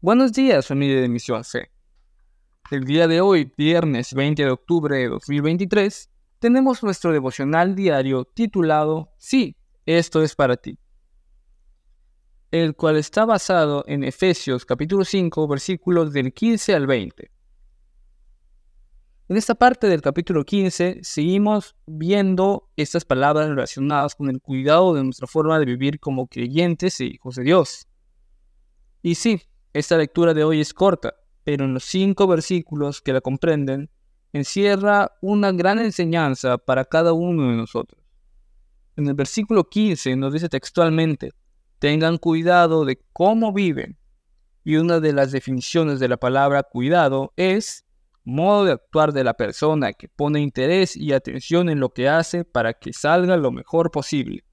Buenos días, familia de Misión C. El día de hoy, viernes 20 de octubre de 2023, tenemos nuestro devocional diario titulado Sí, esto es para ti, el cual está basado en Efesios capítulo 5 versículos del 15 al 20. En esta parte del capítulo 15 seguimos viendo estas palabras relacionadas con el cuidado de nuestra forma de vivir como creyentes e hijos de Dios. Y sí, esta lectura de hoy es corta, pero en los cinco versículos que la comprenden, encierra una gran enseñanza para cada uno de nosotros. En el versículo 15 nos dice textualmente, tengan cuidado de cómo viven. Y una de las definiciones de la palabra cuidado es modo de actuar de la persona que pone interés y atención en lo que hace para que salga lo mejor posible.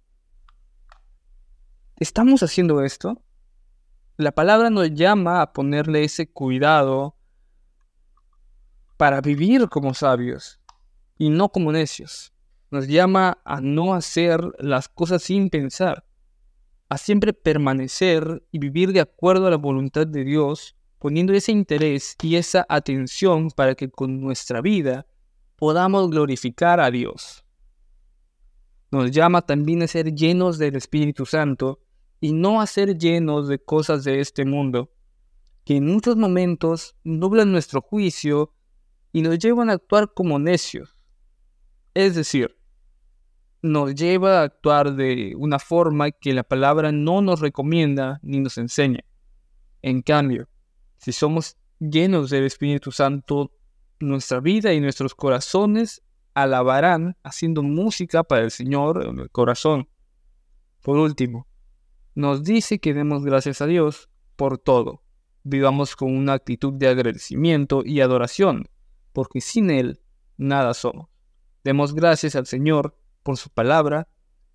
¿Estamos haciendo esto? La palabra nos llama a ponerle ese cuidado para vivir como sabios y no como necios. Nos llama a no hacer las cosas sin pensar, a siempre permanecer y vivir de acuerdo a la voluntad de Dios, poniendo ese interés y esa atención para que con nuestra vida podamos glorificar a Dios. Nos llama también a ser llenos del Espíritu Santo y no a ser llenos de cosas de este mundo, que en muchos momentos nublan nuestro juicio y nos llevan a actuar como necios. Es decir, nos lleva a actuar de una forma que la palabra no nos recomienda ni nos enseña. En cambio, si somos llenos del Espíritu Santo, nuestra vida y nuestros corazones alabarán haciendo música para el Señor en el corazón. Por último, nos dice que demos gracias a Dios por todo. Vivamos con una actitud de agradecimiento y adoración, porque sin Él nada somos. Demos gracias al Señor por su palabra,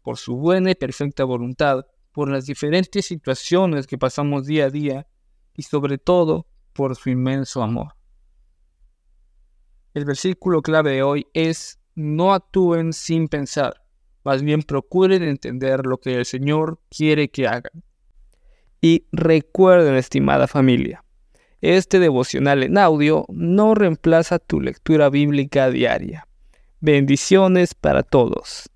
por su buena y perfecta voluntad, por las diferentes situaciones que pasamos día a día y sobre todo por su inmenso amor. El versículo clave de hoy es no actúen sin pensar. Más bien procuren entender lo que el Señor quiere que hagan. Y recuerden, estimada familia, este devocional en audio no reemplaza tu lectura bíblica diaria. Bendiciones para todos.